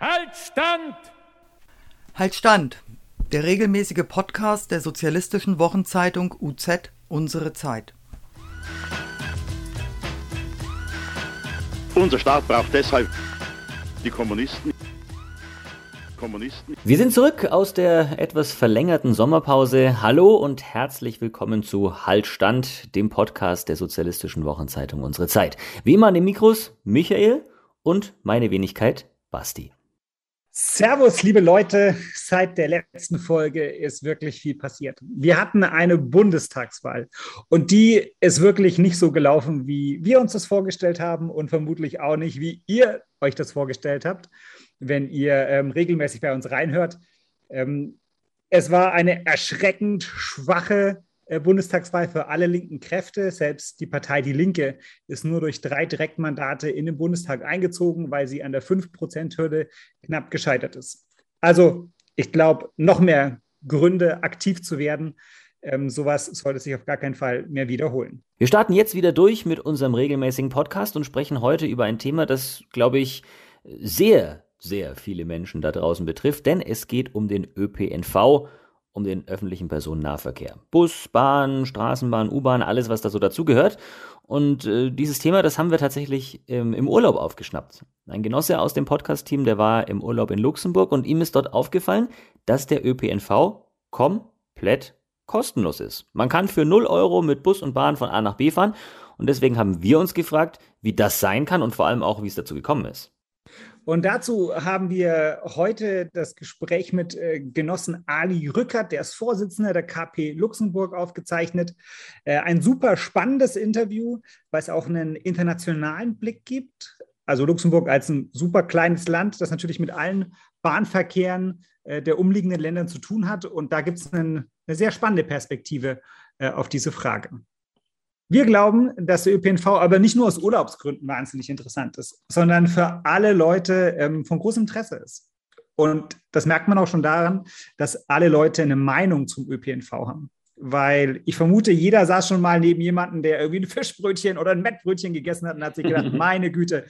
Halt Stand! Halt Stand! Der regelmäßige Podcast der sozialistischen Wochenzeitung UZ Unsere Zeit. Unser Staat braucht deshalb die Kommunisten. Kommunisten. Wir sind zurück aus der etwas verlängerten Sommerpause. Hallo und herzlich willkommen zu Haltstand, dem Podcast der sozialistischen Wochenzeitung Unsere Zeit. Wie immer an den Mikros Michael und meine Wenigkeit Basti. Servus, liebe Leute. Seit der letzten Folge ist wirklich viel passiert. Wir hatten eine Bundestagswahl und die ist wirklich nicht so gelaufen, wie wir uns das vorgestellt haben und vermutlich auch nicht, wie ihr euch das vorgestellt habt, wenn ihr ähm, regelmäßig bei uns reinhört. Ähm, es war eine erschreckend schwache Bundestagswahl für alle linken Kräfte. Selbst die Partei Die Linke ist nur durch drei Direktmandate in den Bundestag eingezogen, weil sie an der 5-Prozent-Hürde knapp gescheitert ist. Also ich glaube, noch mehr Gründe, aktiv zu werden. Ähm, sowas sollte sich auf gar keinen Fall mehr wiederholen. Wir starten jetzt wieder durch mit unserem regelmäßigen Podcast und sprechen heute über ein Thema, das, glaube ich, sehr, sehr viele Menschen da draußen betrifft, denn es geht um den ÖPNV um den öffentlichen Personennahverkehr. Bus, Bahn, Straßenbahn, U-Bahn, alles, was da so dazugehört. Und äh, dieses Thema, das haben wir tatsächlich ähm, im Urlaub aufgeschnappt. Ein Genosse aus dem Podcast-Team, der war im Urlaub in Luxemburg und ihm ist dort aufgefallen, dass der ÖPNV komplett kostenlos ist. Man kann für 0 Euro mit Bus und Bahn von A nach B fahren und deswegen haben wir uns gefragt, wie das sein kann und vor allem auch, wie es dazu gekommen ist. Und dazu haben wir heute das Gespräch mit äh, Genossen Ali Rückert, der ist Vorsitzender der KP Luxemburg, aufgezeichnet. Äh, ein super spannendes Interview, weil es auch einen internationalen Blick gibt. Also Luxemburg als ein super kleines Land, das natürlich mit allen Bahnverkehren äh, der umliegenden Länder zu tun hat. Und da gibt es eine sehr spannende Perspektive auf diese Frage. Wir glauben, dass der ÖPNV aber nicht nur aus Urlaubsgründen wahnsinnig interessant ist, sondern für alle Leute ähm, von großem Interesse ist. Und das merkt man auch schon daran, dass alle Leute eine Meinung zum ÖPNV haben. Weil ich vermute, jeder saß schon mal neben jemandem, der irgendwie ein Fischbrötchen oder ein Mettbrötchen gegessen hat und hat sich gedacht, meine Güte,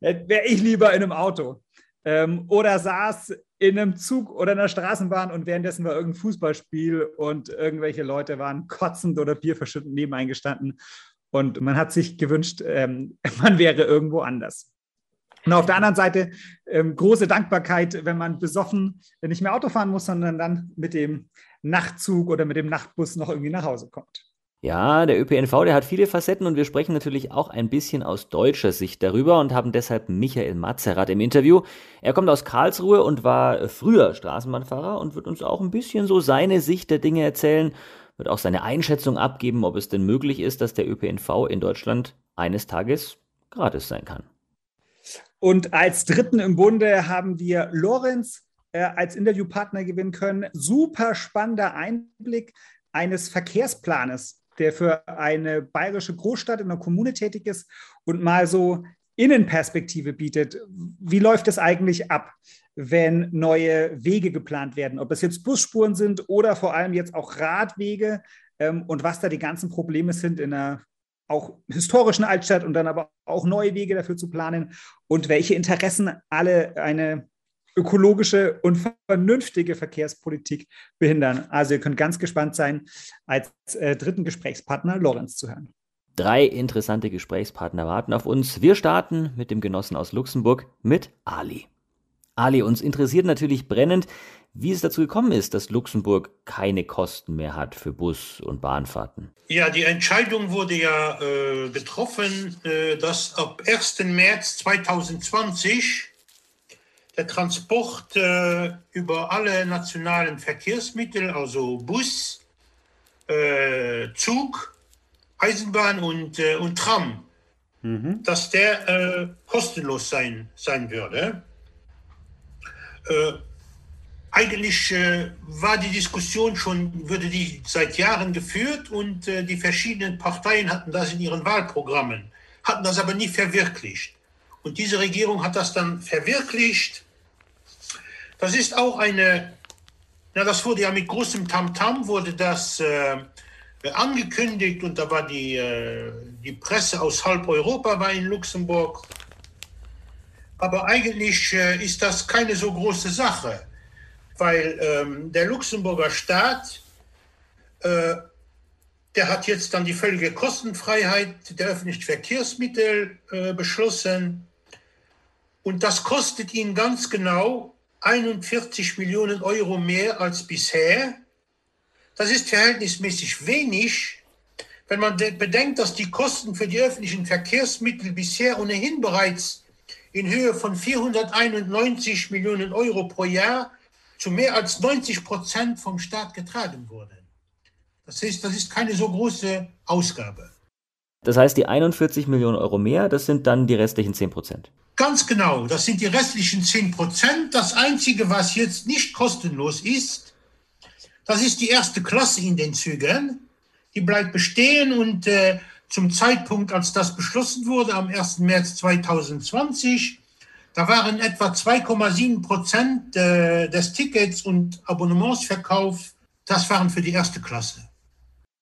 wäre ich lieber in einem Auto. Ähm, oder saß in einem Zug oder in einer Straßenbahn und währenddessen war irgendein Fußballspiel und irgendwelche Leute waren kotzend oder bierverschüttend neben eingestanden. Und man hat sich gewünscht, ähm, man wäre irgendwo anders. Und auf der anderen Seite ähm, große Dankbarkeit, wenn man besoffen nicht mehr Auto fahren muss, sondern dann mit dem Nachtzug oder mit dem Nachtbus noch irgendwie nach Hause kommt. Ja, der ÖPNV, der hat viele Facetten und wir sprechen natürlich auch ein bisschen aus deutscher Sicht darüber und haben deshalb Michael Mazerat im Interview. Er kommt aus Karlsruhe und war früher Straßenbahnfahrer und wird uns auch ein bisschen so seine Sicht der Dinge erzählen, wird auch seine Einschätzung abgeben, ob es denn möglich ist, dass der ÖPNV in Deutschland eines Tages gratis sein kann. Und als Dritten im Bunde haben wir Lorenz äh, als Interviewpartner gewinnen können. Super spannender Einblick eines Verkehrsplanes der für eine bayerische Großstadt in einer Kommune tätig ist und mal so Innenperspektive bietet. Wie läuft es eigentlich ab, wenn neue Wege geplant werden? Ob es jetzt Busspuren sind oder vor allem jetzt auch Radwege ähm, und was da die ganzen Probleme sind in einer auch historischen Altstadt und dann aber auch neue Wege dafür zu planen und welche Interessen alle eine ökologische und vernünftige Verkehrspolitik behindern. Also ihr könnt ganz gespannt sein, als äh, dritten Gesprächspartner Lorenz zu hören. Drei interessante Gesprächspartner warten auf uns. Wir starten mit dem Genossen aus Luxemburg, mit Ali. Ali, uns interessiert natürlich brennend, wie es dazu gekommen ist, dass Luxemburg keine Kosten mehr hat für Bus- und Bahnfahrten. Ja, die Entscheidung wurde ja äh, getroffen, äh, dass ab 1. März 2020 der Transport äh, über alle nationalen Verkehrsmittel, also Bus, äh, Zug, Eisenbahn und, äh, und Tram, mhm. dass der äh, kostenlos sein, sein würde. Äh, eigentlich äh, war die Diskussion schon, würde die seit Jahren geführt und die verschiedenen Parteien hatten das in ihren Wahlprogrammen, hatten das aber nie verwirklicht. Und diese Regierung hat das dann verwirklicht das ist auch eine, na, das wurde ja mit großem Tamtam, -Tam wurde das äh, angekündigt und da war die, äh, die Presse aus halb Europa war in Luxemburg. Aber eigentlich äh, ist das keine so große Sache, weil ähm, der Luxemburger Staat, äh, der hat jetzt dann die völlige Kostenfreiheit der öffentlichen Verkehrsmittel äh, beschlossen. Und das kostet ihn ganz genau 41 Millionen Euro mehr als bisher. Das ist verhältnismäßig wenig, wenn man bedenkt, dass die Kosten für die öffentlichen Verkehrsmittel bisher ohnehin bereits in Höhe von 491 Millionen Euro pro Jahr zu mehr als 90 Prozent vom Staat getragen wurden. Das ist, das ist keine so große Ausgabe. Das heißt, die 41 Millionen Euro mehr, das sind dann die restlichen 10 Prozent. Ganz genau, das sind die restlichen 10 Prozent. Das Einzige, was jetzt nicht kostenlos ist, das ist die erste Klasse in den Zügen. Die bleibt bestehen und äh, zum Zeitpunkt, als das beschlossen wurde, am 1. März 2020, da waren etwa 2,7 Prozent äh, des Tickets und Abonnementsverkauf, das waren für die erste Klasse.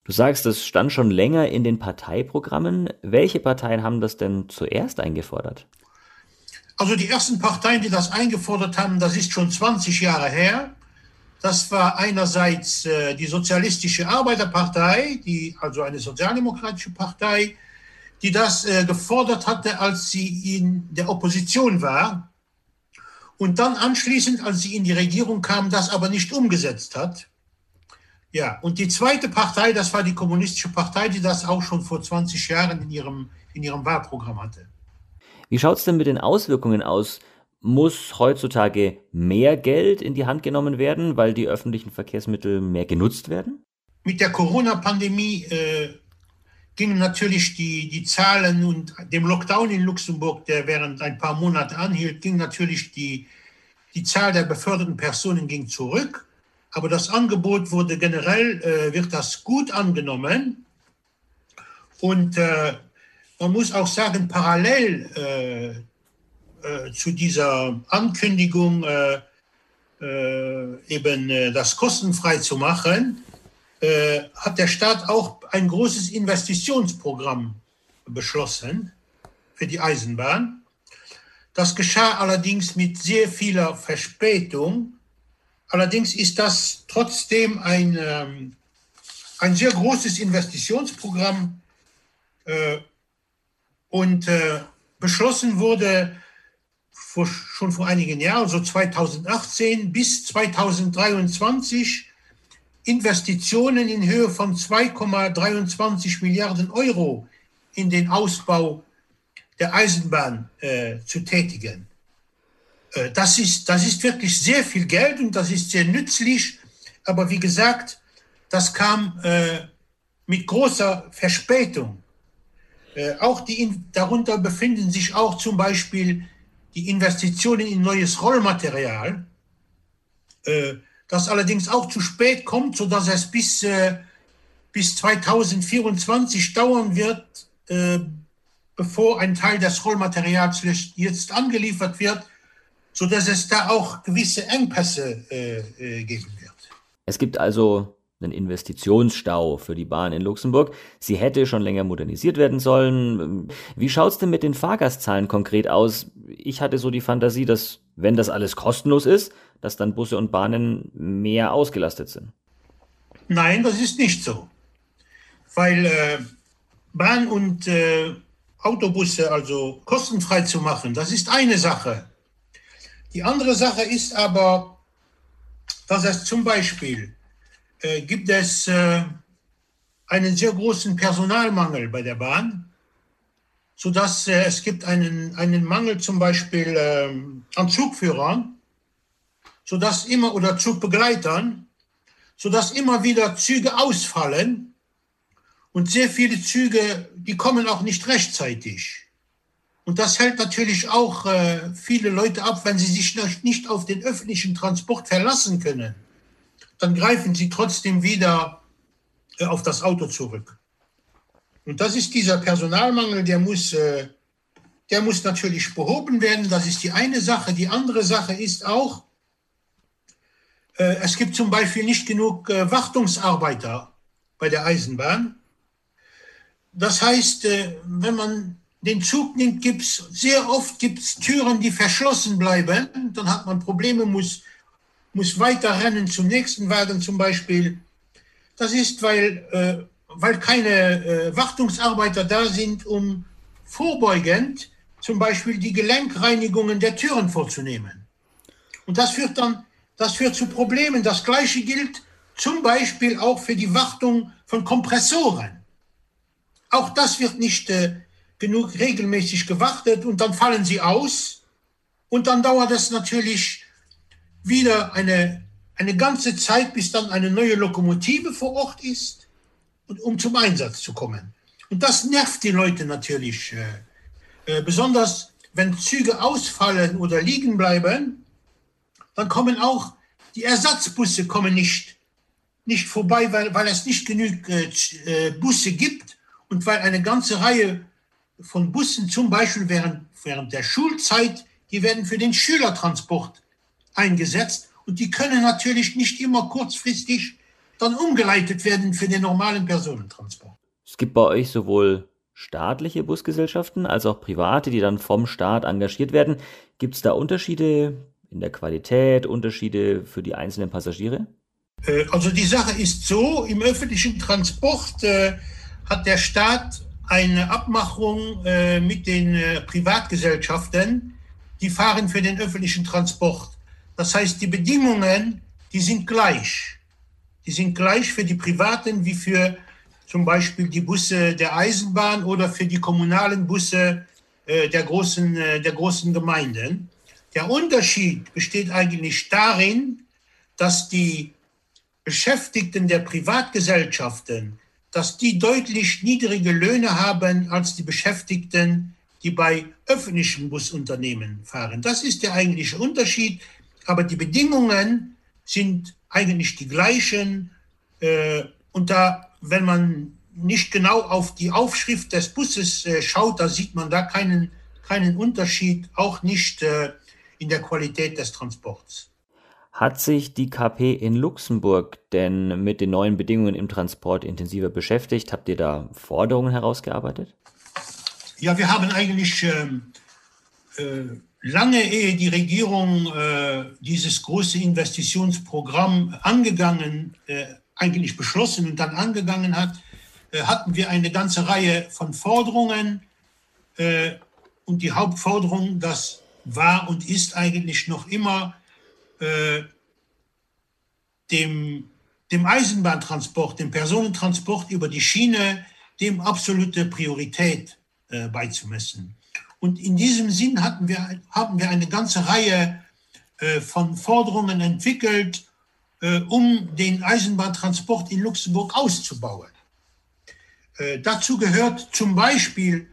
Du sagst, das stand schon länger in den Parteiprogrammen. Welche Parteien haben das denn zuerst eingefordert? Also die ersten Parteien, die das eingefordert haben, das ist schon 20 Jahre her. Das war einerseits äh, die Sozialistische Arbeiterpartei, die, also eine sozialdemokratische Partei, die das äh, gefordert hatte, als sie in der Opposition war. Und dann anschließend, als sie in die Regierung kam, das aber nicht umgesetzt hat. Ja, und die zweite Partei, das war die Kommunistische Partei, die das auch schon vor 20 Jahren in ihrem, in ihrem Wahlprogramm hatte. Wie schaut es denn mit den Auswirkungen aus? Muss heutzutage mehr Geld in die Hand genommen werden, weil die öffentlichen Verkehrsmittel mehr genutzt werden? Mit der Corona-Pandemie äh, gingen natürlich die, die Zahlen und dem Lockdown in Luxemburg, der während ein paar Monate anhielt, ging natürlich die, die Zahl der beförderten Personen ging zurück. Aber das Angebot wurde generell, äh, wird das gut angenommen. Und äh, man muss auch sagen, parallel äh, äh, zu dieser Ankündigung, äh, äh, eben äh, das kostenfrei zu machen, äh, hat der Staat auch ein großes Investitionsprogramm beschlossen für die Eisenbahn. Das geschah allerdings mit sehr vieler Verspätung. Allerdings ist das trotzdem ein, ähm, ein sehr großes Investitionsprogramm und äh, beschlossen wurde vor, schon vor einigen Jahren, so 2018 bis 2023, Investitionen in Höhe von 2,23 Milliarden Euro in den Ausbau der Eisenbahn äh, zu tätigen. Äh, das, ist, das ist wirklich sehr viel Geld und das ist sehr nützlich. Aber wie gesagt, das kam äh, mit großer Verspätung. Äh, auch die, darunter befinden sich auch zum Beispiel die Investitionen in neues Rollmaterial, äh, das allerdings auch zu spät kommt, sodass es bis, äh, bis 2024 dauern wird, bevor ein Teil des Rollmaterials jetzt angeliefert wird, sodass es da auch gewisse Engpässe geben wird. Es gibt also einen Investitionsstau für die Bahn in Luxemburg. Sie hätte schon länger modernisiert werden sollen. Wie schaut es denn mit den Fahrgastzahlen konkret aus? Ich hatte so die Fantasie, dass, wenn das alles kostenlos ist, dass dann Busse und Bahnen mehr ausgelastet sind. Nein, das ist nicht so. Weil äh, Bahn und äh, Autobusse also kostenfrei zu machen, das ist eine Sache. Die andere Sache ist aber, dass es zum Beispiel äh, gibt es äh, einen sehr großen Personalmangel bei der Bahn, sodass äh, es gibt einen, einen Mangel zum Beispiel an Zugführern, sodass immer oder Zugbegleitern, sodass immer wieder Züge ausfallen und sehr viele Züge, die kommen auch nicht rechtzeitig. Und das hält natürlich auch äh, viele Leute ab, wenn sie sich nicht auf den öffentlichen Transport verlassen können dann greifen sie trotzdem wieder äh, auf das Auto zurück. Und das ist dieser Personalmangel, der muss, äh, der muss natürlich behoben werden. Das ist die eine Sache. Die andere Sache ist auch, äh, es gibt zum Beispiel nicht genug Wartungsarbeiter bei der Eisenbahn. Das heißt, wenn man den Zug nimmt, gibt es sehr oft gibt's Türen, die verschlossen bleiben. Dann hat man Probleme, muss, muss weiter rennen zum nächsten Wagen zum Beispiel. Das ist, weil, äh, weil keine äh, Wartungsarbeiter da sind, um vorbeugend zum Beispiel die Gelenkreinigungen der Türen vorzunehmen. Und das führt dann das führt zu Problemen. Das Gleiche gilt zum Beispiel auch für die Wartung von Kompressoren. Auch das wird nicht äh, genug regelmäßig gewartet und dann fallen sie aus. Und dann dauert es natürlich wieder eine, eine ganze Zeit, bis dann eine neue Lokomotive vor Ort ist, und, um zum Einsatz zu kommen. Und das nervt die Leute natürlich, äh, äh, besonders wenn Züge ausfallen oder liegen bleiben, dann kommen auch die Ersatzbusse kommen nicht, nicht vorbei, weil, weil es nicht genug äh, äh, Busse gibt und weil eine ganze Reihe von Bussen, zum Beispiel während, während der Schulzeit, die werden für den Schülertransport eingesetzt und die können natürlich nicht immer kurzfristig dann umgeleitet werden für den normalen Personentransport. Es gibt bei euch sowohl staatliche Busgesellschaften als auch private, die dann vom Staat engagiert werden. Gibt es da Unterschiede in der Qualität, Unterschiede für die einzelnen Passagiere? Äh, also die Sache ist so, im öffentlichen Transport äh, hat der Staat eine Abmachung äh, mit den äh, Privatgesellschaften, die fahren für den öffentlichen Transport. Das heißt, die Bedingungen, die sind gleich. Die sind gleich für die Privaten wie für zum Beispiel die Busse der Eisenbahn oder für die kommunalen Busse äh, der, großen, äh, der großen Gemeinden. Der Unterschied besteht eigentlich darin, dass die Beschäftigten der Privatgesellschaften, dass die deutlich niedrige Löhne haben als die Beschäftigten, die bei öffentlichen Busunternehmen fahren. Das ist der eigentliche Unterschied. Aber die Bedingungen sind eigentlich die gleichen. Äh, und da, wenn man nicht genau auf die Aufschrift des Busses äh, schaut, da sieht man da keinen, keinen Unterschied, auch nicht äh, in der Qualität des Transports. Hat sich die KP in Luxemburg denn mit den neuen Bedingungen im Transport intensiver beschäftigt? Habt ihr da Forderungen herausgearbeitet? Ja, wir haben eigentlich ähm, äh, lange, ehe die Regierung äh, dieses große Investitionsprogramm angegangen, äh, eigentlich beschlossen und dann angegangen hat, äh, hatten wir eine ganze Reihe von Forderungen. Äh, und die Hauptforderung, dass war und ist eigentlich noch immer äh, dem, dem Eisenbahntransport, dem Personentransport über die Schiene, dem absolute Priorität äh, beizumessen. Und in diesem Sinn hatten wir, haben wir eine ganze Reihe äh, von Forderungen entwickelt, äh, um den Eisenbahntransport in Luxemburg auszubauen. Äh, dazu gehört zum Beispiel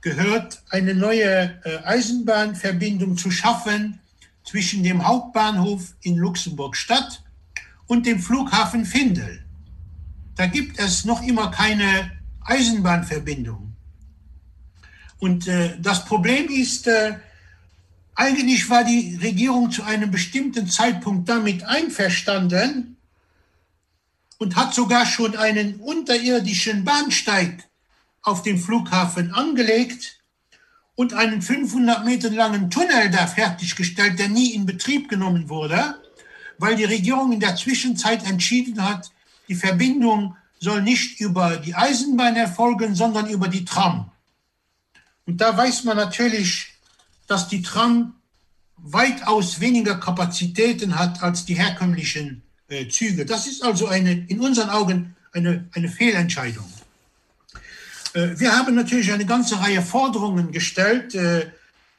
gehört, eine neue Eisenbahnverbindung zu schaffen zwischen dem Hauptbahnhof in Luxemburg-Stadt und dem Flughafen Findel. Da gibt es noch immer keine Eisenbahnverbindung. Und äh, das Problem ist, äh, eigentlich war die Regierung zu einem bestimmten Zeitpunkt damit einverstanden und hat sogar schon einen unterirdischen Bahnsteig auf dem Flughafen angelegt und einen 500 Meter langen Tunnel da fertiggestellt, der nie in Betrieb genommen wurde, weil die Regierung in der Zwischenzeit entschieden hat, die Verbindung soll nicht über die Eisenbahn erfolgen, sondern über die Tram. Und da weiß man natürlich, dass die Tram weitaus weniger Kapazitäten hat als die herkömmlichen äh, Züge. Das ist also eine, in unseren Augen eine, eine Fehlentscheidung. Äh, wir haben natürlich eine ganze Reihe Forderungen gestellt, äh,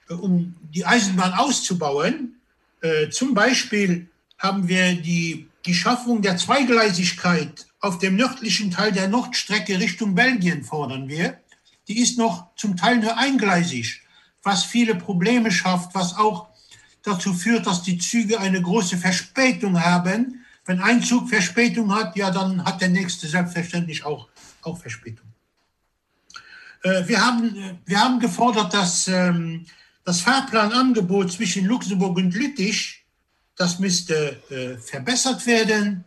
um die Eisenbahn auszubauen. Äh, zum Beispiel haben wir die, die Schaffung der Zweigleisigkeit auf dem nördlichen Teil der Nordstrecke Richtung Belgien fordern wir. Die ist noch zum Teil nur eingleisig, was viele Probleme schafft, was auch dazu führt, dass die Züge eine große Verspätung haben. Wenn ein Zug Verspätung hat, ja, dann hat der nächste selbstverständlich auch, auch Verspätung. Äh, wir, haben, wir haben gefordert, dass ähm, das Fahrplanangebot zwischen Luxemburg und Lüttich, das müsste äh, verbessert werden.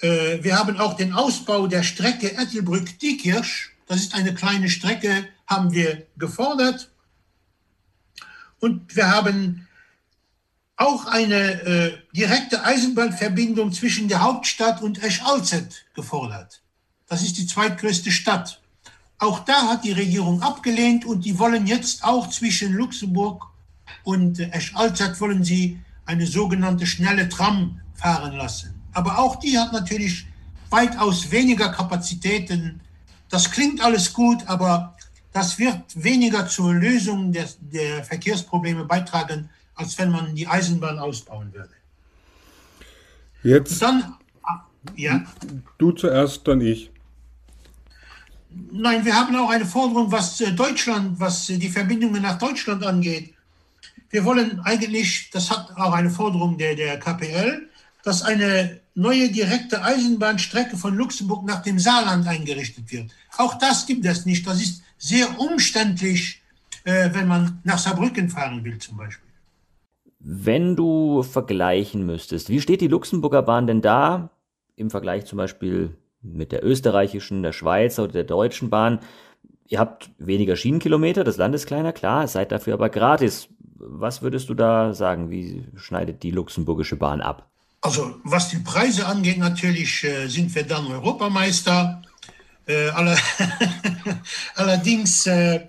Äh, wir haben auch den Ausbau der Strecke Ettelbrück-Diekirch. Das ist eine kleine Strecke haben wir gefordert. Und wir haben auch eine äh, direkte Eisenbahnverbindung zwischen der Hauptstadt und Esch-Alzett gefordert. Das ist die zweitgrößte Stadt. Auch da hat die Regierung abgelehnt und die wollen jetzt auch zwischen Luxemburg und Esch-Alzett wollen sie eine sogenannte schnelle Tram fahren lassen. Aber auch die hat natürlich weitaus weniger Kapazitäten. Das klingt alles gut, aber das wird weniger zur Lösung der, der Verkehrsprobleme beitragen, als wenn man die Eisenbahn ausbauen würde. Jetzt. Dann, ja. Du zuerst, dann ich. Nein, wir haben auch eine Forderung, was äh, Deutschland, was äh, die Verbindungen nach Deutschland angeht. Wir wollen eigentlich, das hat auch eine Forderung der, der KPL, dass eine neue direkte Eisenbahnstrecke von Luxemburg nach dem Saarland eingerichtet wird. Auch das gibt es nicht. Das ist sehr umständlich, äh, wenn man nach Saarbrücken fahren will zum Beispiel. Wenn du vergleichen müsstest, wie steht die Luxemburger Bahn denn da im Vergleich zum Beispiel mit der österreichischen, der Schweizer oder der deutschen Bahn. Ihr habt weniger Schienenkilometer, das Land ist kleiner, klar, seid dafür aber gratis. Was würdest du da sagen? Wie schneidet die luxemburgische Bahn ab? Also was die Preise angeht, natürlich äh, sind wir dann Europameister. Äh, aller allerdings, äh,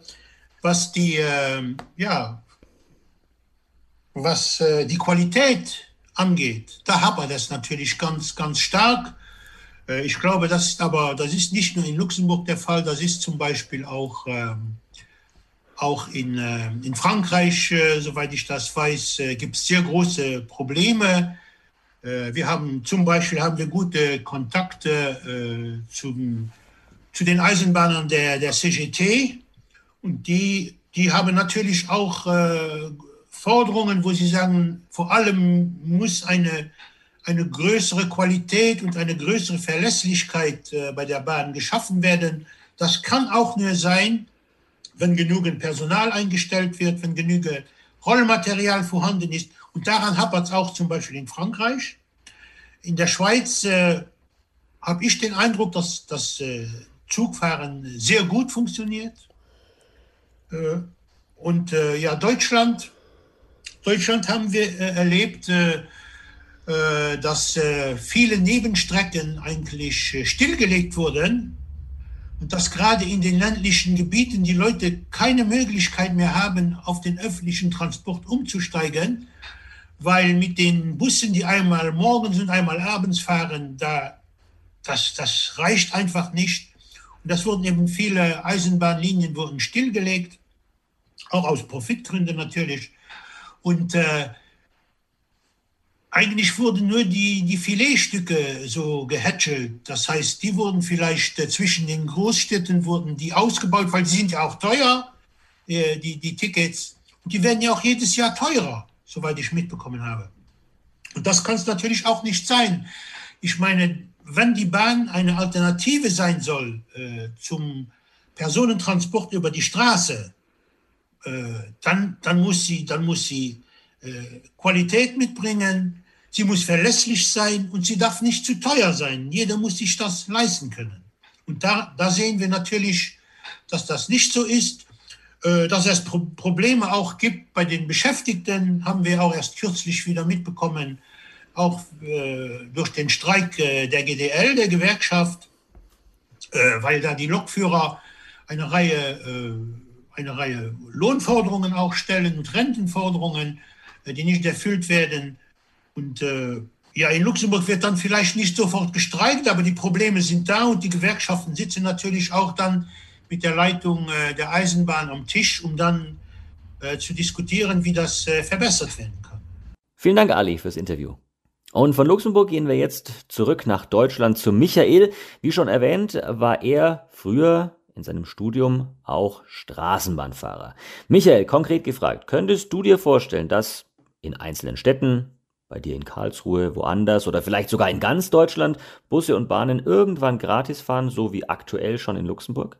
was die, ähm, ja, was äh, die Qualität angeht, da wir das natürlich ganz, ganz stark. Äh, ich glaube, das ist aber, das ist nicht nur in Luxemburg der Fall, das ist zum Beispiel auch, ähm, auch in, äh, in Frankreich, soweit ich das weiß, gibt es sehr große Probleme. Äh, wir haben zum Beispiel haben wir gute Kontakte äh, zum, zu den Eisenbahnern der, der CGT und die, die haben natürlich auch Forderungen, wo sie sagen, vor allem muss eine eine größere Qualität und eine größere Verlässlichkeit äh, bei der Bahn geschaffen werden. Das kann auch nur sein, wenn genügend Personal eingestellt wird, wenn genügend Rollmaterial vorhanden ist. Und daran hapert es auch zum Beispiel in Frankreich. In der Schweiz äh, habe ich den Eindruck, dass das äh, Zugfahren sehr gut funktioniert. Äh, und äh, ja, Deutschland, Deutschland haben wir äh, erlebt, äh, dass viele Nebenstrecken eigentlich stillgelegt wurden und dass gerade in den ländlichen Gebieten die Leute keine Möglichkeit mehr haben, auf den öffentlichen Transport umzusteigen, weil mit den Bussen, die einmal morgens und einmal abends fahren, da, das, das reicht einfach nicht. Und das wurden eben viele Eisenbahnlinien wurden stillgelegt, auch aus Profitgründen natürlich. Und äh, eigentlich wurden nur die, die Filetstücke so gehätschelt. Das heißt, die wurden vielleicht äh, zwischen den Großstädten wurden die ausgebaut, weil die sind ja auch teuer, äh, die, die Tickets. Und die werden ja auch jedes Jahr teurer, soweit ich mitbekommen habe. Und das kann es natürlich auch nicht sein. Ich meine, wenn die Bahn eine Alternative sein soll äh, zum Personentransport über die Straße, äh, dann, dann muss sie, dann muss sie äh, Qualität mitbringen, sie muss verlässlich sein und sie darf nicht zu teuer sein. Jeder muss sich das leisten können. Und da, da sehen wir natürlich, dass das nicht so ist. Äh, dass es Probleme auch gibt bei den Beschäftigten, haben wir auch erst kürzlich wieder mitbekommen, auch äh, durch den Streik der GDL, der Gewerkschaft, weil da die Lokführer eine Reihe, eine Reihe Lohnforderungen auch stellen und Rentenforderungen. Äh, die nicht erfüllt werden. Und äh, ja, in Luxemburg wird dann vielleicht nicht sofort gestreikt, aber die Probleme sind da und die Gewerkschaften sitzen natürlich auch dann mit der Leitung äh, der Eisenbahn am Tisch, um dann äh, zu diskutieren, wie das äh, verbessert werden kann. Vielen Dank, Ali, fürs Interview. Und von Luxemburg gehen wir jetzt zurück nach Deutschland zu Michael. Wie schon erwähnt, war er früher in seinem Studium auch Straßenbahnfahrer. Michael, konkret gefragt, könntest du dir vorstellen, dass in einzelnen Städten, bei dir in Karlsruhe, woanders oder vielleicht sogar in ganz Deutschland Busse und Bahnen irgendwann gratis fahren, so wie aktuell schon in Luxemburg?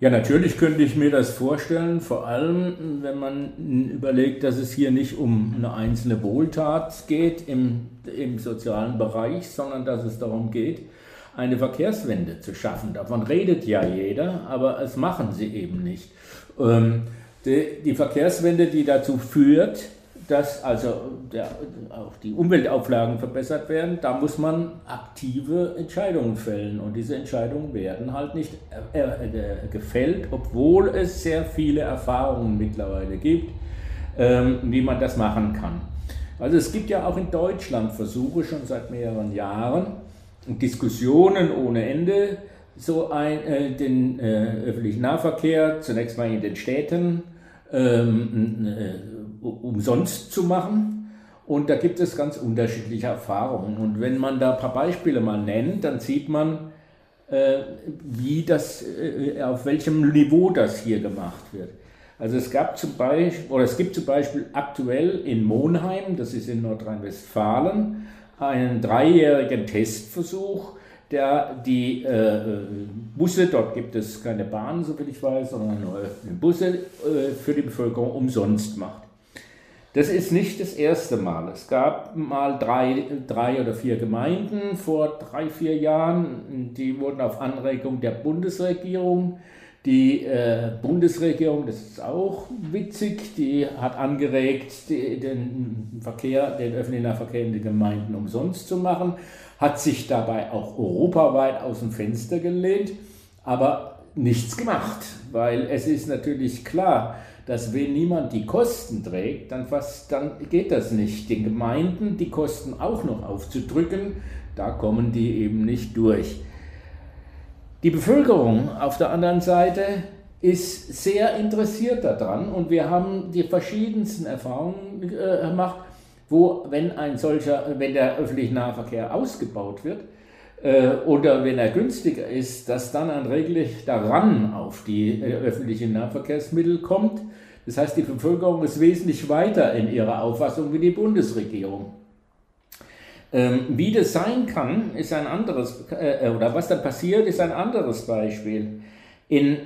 Ja, natürlich könnte ich mir das vorstellen, vor allem wenn man überlegt, dass es hier nicht um eine einzelne Wohltat geht im, im sozialen Bereich, sondern dass es darum geht, eine Verkehrswende zu schaffen. Davon redet ja jeder, aber es machen sie eben nicht. Ähm, die, die Verkehrswende, die dazu führt, dass also der, auch die Umweltauflagen verbessert werden, da muss man aktive Entscheidungen fällen. Und diese Entscheidungen werden halt nicht äh, äh, gefällt, obwohl es sehr viele Erfahrungen mittlerweile gibt, ähm, wie man das machen kann. Also es gibt ja auch in Deutschland Versuche schon seit mehreren Jahren, Diskussionen ohne Ende, so ein, äh, den äh, öffentlichen Nahverkehr zunächst mal in den Städten ähm, äh, umsonst zu machen. Und da gibt es ganz unterschiedliche Erfahrungen. Und wenn man da ein paar Beispiele mal nennt, dann sieht man, äh, wie das, äh, auf welchem Niveau das hier gemacht wird. Also es gab zum Beispiel, oder es gibt zum Beispiel aktuell in Monheim, das ist in Nordrhein-Westfalen, einen dreijährigen Testversuch, der die äh, Busse, dort gibt es keine Bahnen, soviel ich weiß, sondern nur Busse äh, für die Bevölkerung umsonst macht. Das ist nicht das erste Mal. Es gab mal drei, drei oder vier Gemeinden vor drei, vier Jahren, die wurden auf Anregung der Bundesregierung die äh, Bundesregierung, das ist auch witzig, die hat angeregt, die, den Verkehr, den öffentlichen Verkehr in den Gemeinden umsonst zu machen, hat sich dabei auch europaweit aus dem Fenster gelehnt, aber nichts gemacht, weil es ist natürlich klar, dass wenn niemand die Kosten trägt, dann, fast, dann geht das nicht. Den Gemeinden die Kosten auch noch aufzudrücken, da kommen die eben nicht durch. Die Bevölkerung auf der anderen Seite ist sehr interessiert daran und wir haben die verschiedensten Erfahrungen äh, gemacht, wo wenn ein solcher, wenn der öffentliche Nahverkehr ausgebaut wird äh, oder wenn er günstiger ist, dass dann ein regelrechter Run auf die äh, öffentlichen Nahverkehrsmittel kommt. Das heißt, die Bevölkerung ist wesentlich weiter in ihrer Auffassung wie die Bundesregierung. Ähm, wie das sein kann, ist ein anderes, äh, oder was dann passiert, ist ein anderes Beispiel. In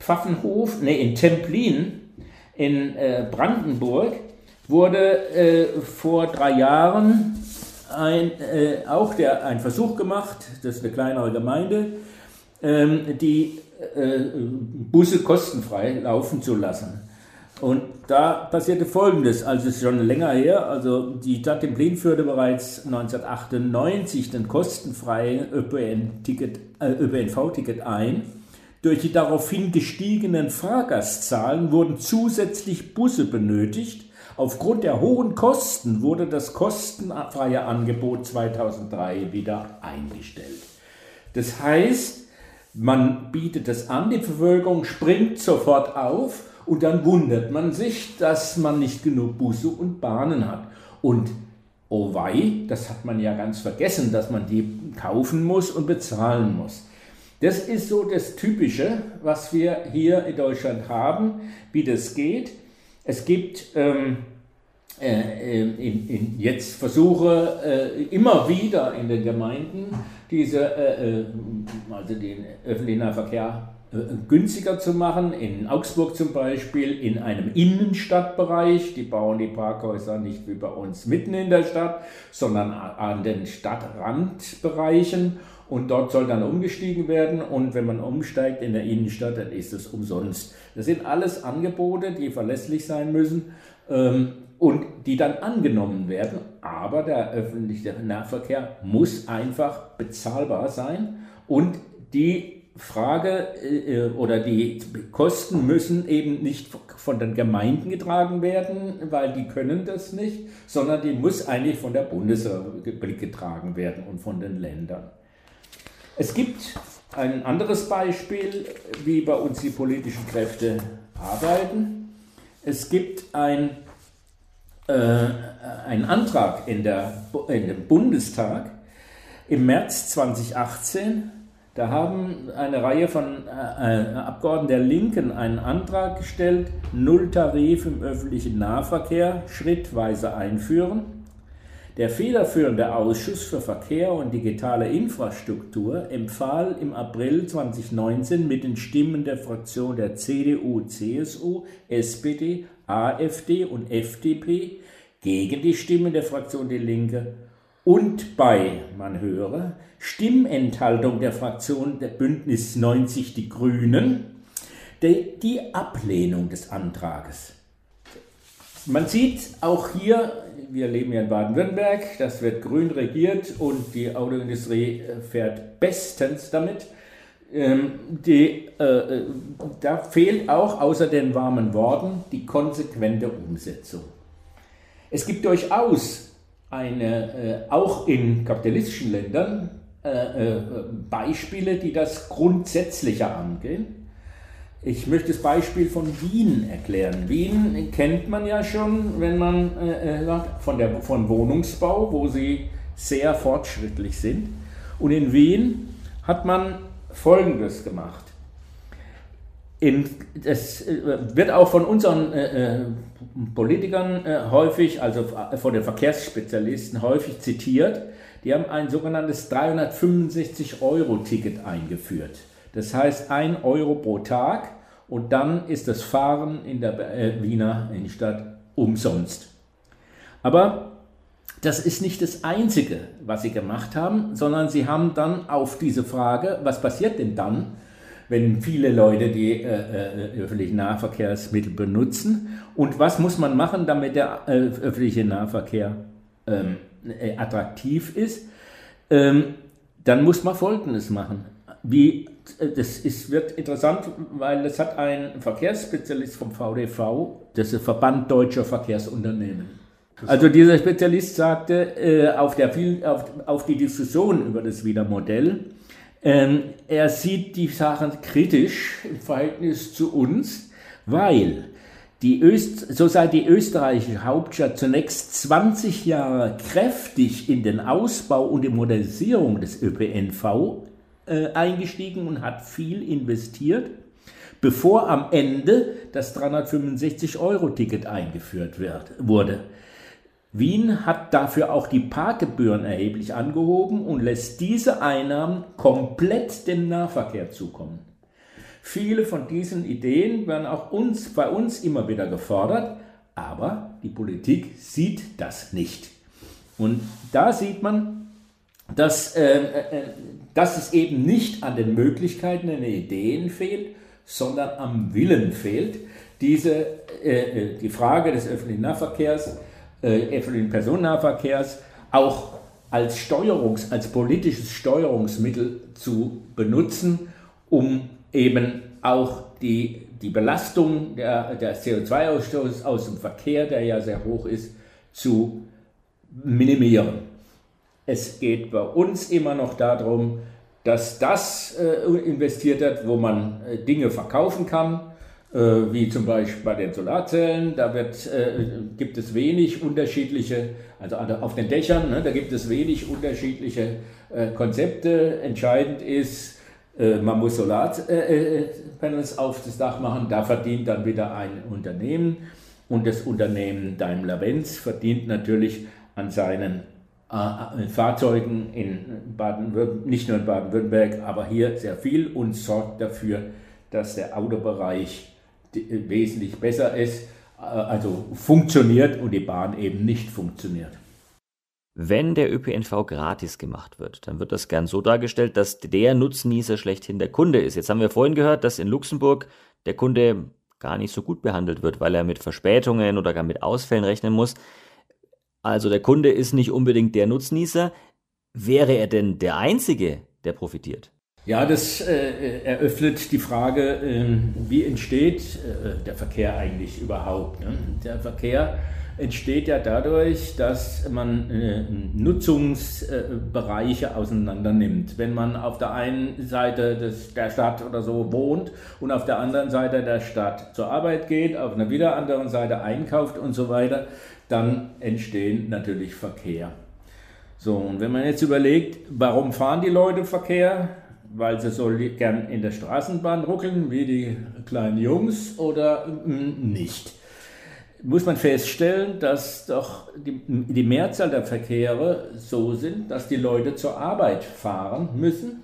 Pfaffenhof, nee, in Templin in Brandenburg wurde vor drei Jahren ein, äh, auch der, ein Versuch gemacht, das ist eine kleinere Gemeinde, ähm, die äh, Busse kostenfrei laufen zu lassen. Und da passierte Folgendes, also es ist schon länger her, also die Stadt Templin führte bereits 1998 den kostenfreien ÖPNV-Ticket äh, ÖPNV ein. Durch die daraufhin gestiegenen Fahrgastzahlen wurden zusätzlich Busse benötigt. Aufgrund der hohen Kosten wurde das kostenfreie Angebot 2003 wieder eingestellt. Das heißt, man bietet es an, die Bevölkerung springt sofort auf und dann wundert man sich, dass man nicht genug Busse und Bahnen hat. Und oh wei, das hat man ja ganz vergessen, dass man die kaufen muss und bezahlen muss. Das ist so das Typische, was wir hier in Deutschland haben, wie das geht. Es gibt ähm, äh, in, in jetzt Versuche äh, immer wieder in den Gemeinden, diese, äh, äh also den öffentlichen Nahverkehr äh, günstiger zu machen. In Augsburg zum Beispiel in einem Innenstadtbereich. Die bauen die Parkhäuser nicht wie bei uns mitten in der Stadt, sondern an den Stadtrandbereichen. Und dort soll dann umgestiegen werden. Und wenn man umsteigt in der Innenstadt, dann ist es umsonst. Das sind alles Angebote, die verlässlich sein müssen ähm, und die dann angenommen werden. Aber der öffentliche Nahverkehr muss einfach bezahlbar sein und die Frage äh, oder die Kosten müssen eben nicht von den Gemeinden getragen werden, weil die können das nicht, sondern die muss eigentlich von der Bundesrepublik getragen werden und von den Ländern. Es gibt ein anderes Beispiel, wie bei uns die politischen Kräfte arbeiten. Es gibt ein, äh, einen Antrag in, der, in dem Bundestag im März 2018 da haben eine Reihe von äh, äh, Abgeordneten der Linken einen Antrag gestellt, Nulltarif im öffentlichen Nahverkehr schrittweise einführen. Der federführende Ausschuss für Verkehr und digitale Infrastruktur empfahl im April 2019 mit den Stimmen der Fraktion der CDU, CSU, SPD, AfD und FDP gegen die Stimmen der Fraktion Die Linke und bei, man höre, Stimmenthaltung der Fraktion der Bündnis 90 Die Grünen die, die Ablehnung des Antrages. Man sieht auch hier, wir leben ja in Baden-Württemberg, das wird grün regiert und die Autoindustrie äh, fährt bestens damit. Ähm, die, äh, äh, da fehlt auch außer den warmen Worten die konsequente Umsetzung. Es gibt durchaus eine, äh, auch in kapitalistischen Ländern, äh, äh, Beispiele, die das grundsätzlicher angehen. Ich möchte das Beispiel von Wien erklären. Wien kennt man ja schon, wenn man äh, äh, von, der, von Wohnungsbau, wo sie sehr fortschrittlich sind. Und in Wien hat man Folgendes gemacht. In, das äh, wird auch von unseren äh, äh, Politikern äh, häufig, also von den Verkehrsspezialisten häufig zitiert. Die haben ein sogenanntes 365-Euro-Ticket eingeführt. Das heißt 1 Euro pro Tag und dann ist das Fahren in der äh, Wiener Innenstadt umsonst. Aber das ist nicht das Einzige, was sie gemacht haben, sondern sie haben dann auf diese Frage, was passiert denn dann, wenn viele Leute die äh, äh, öffentlichen Nahverkehrsmittel benutzen? Und was muss man machen, damit der äh, öffentliche Nahverkehr ähm, äh, attraktiv ist, ähm, dann muss man Folgendes machen. Wie, das ist, wird interessant, weil das hat ein Verkehrsspezialist vom VDV, das ist der Verband Deutscher Verkehrsunternehmen. Also dieser Spezialist sagte äh, auf, der, auf, auf, die Diskussion über das Wiedermodell, ähm, er sieht die Sache kritisch im Verhältnis zu uns, weil die Öst, so sei die österreichische Hauptstadt zunächst 20 Jahre kräftig in den Ausbau und die Modernisierung des ÖPNV äh, eingestiegen und hat viel investiert, bevor am Ende das 365-Euro-Ticket eingeführt wird, wurde. Wien hat dafür auch die Parkgebühren erheblich angehoben und lässt diese Einnahmen komplett dem Nahverkehr zukommen. Viele von diesen Ideen werden auch uns, bei uns immer wieder gefordert, aber die Politik sieht das nicht. Und da sieht man, dass äh, äh, dass es eben nicht an den Möglichkeiten, an den Ideen fehlt, sondern am Willen fehlt, diese, äh, äh, die Frage des öffentlichen Nahverkehrs, äh, öffentlichen Personennahverkehrs auch als Steuerungs-, als politisches Steuerungsmittel zu benutzen, um eben auch die, die Belastung der, der CO2-Ausstoß aus dem Verkehr, der ja sehr hoch ist, zu minimieren. Es geht bei uns immer noch darum, dass das äh, investiert wird, wo man äh, Dinge verkaufen kann, äh, wie zum Beispiel bei den Solarzellen. Da wird, äh, gibt es wenig unterschiedliche, also auf den Dächern, ne, da gibt es wenig unterschiedliche äh, Konzepte. Entscheidend ist, äh, man muss Solarpanels auf das Dach machen, da verdient dann wieder ein Unternehmen und das Unternehmen Daimler-Benz verdient natürlich an seinen äh, Fahrzeugen in Baden nicht nur in Baden-Württemberg, aber hier sehr viel und sorgt dafür, dass der Autobereich wesentlich besser ist, äh, also funktioniert und die Bahn eben nicht funktioniert. Wenn der ÖPNV gratis gemacht wird, dann wird das gern so dargestellt, dass der Nutznießer schlechthin der Kunde ist. Jetzt haben wir vorhin gehört, dass in Luxemburg der Kunde gar nicht so gut behandelt wird, weil er mit Verspätungen oder gar mit Ausfällen rechnen muss. Also der Kunde ist nicht unbedingt der Nutznießer. Wäre er denn der Einzige, der profitiert? Ja, das äh, eröffnet die Frage, äh, wie entsteht äh, der Verkehr eigentlich überhaupt? Ne? Der Verkehr entsteht ja dadurch, dass man äh, Nutzungsbereiche auseinander nimmt. Wenn man auf der einen Seite des, der Stadt oder so wohnt und auf der anderen Seite der Stadt zur Arbeit geht, auf einer wieder anderen Seite einkauft und so weiter, dann entstehen natürlich Verkehr. So, und wenn man jetzt überlegt, warum fahren die Leute Verkehr? Weil sie so gern in der Straßenbahn ruckeln wie die kleinen Jungs oder mm, nicht? Muss man feststellen, dass doch die, die Mehrzahl der Verkehre so sind, dass die Leute zur Arbeit fahren müssen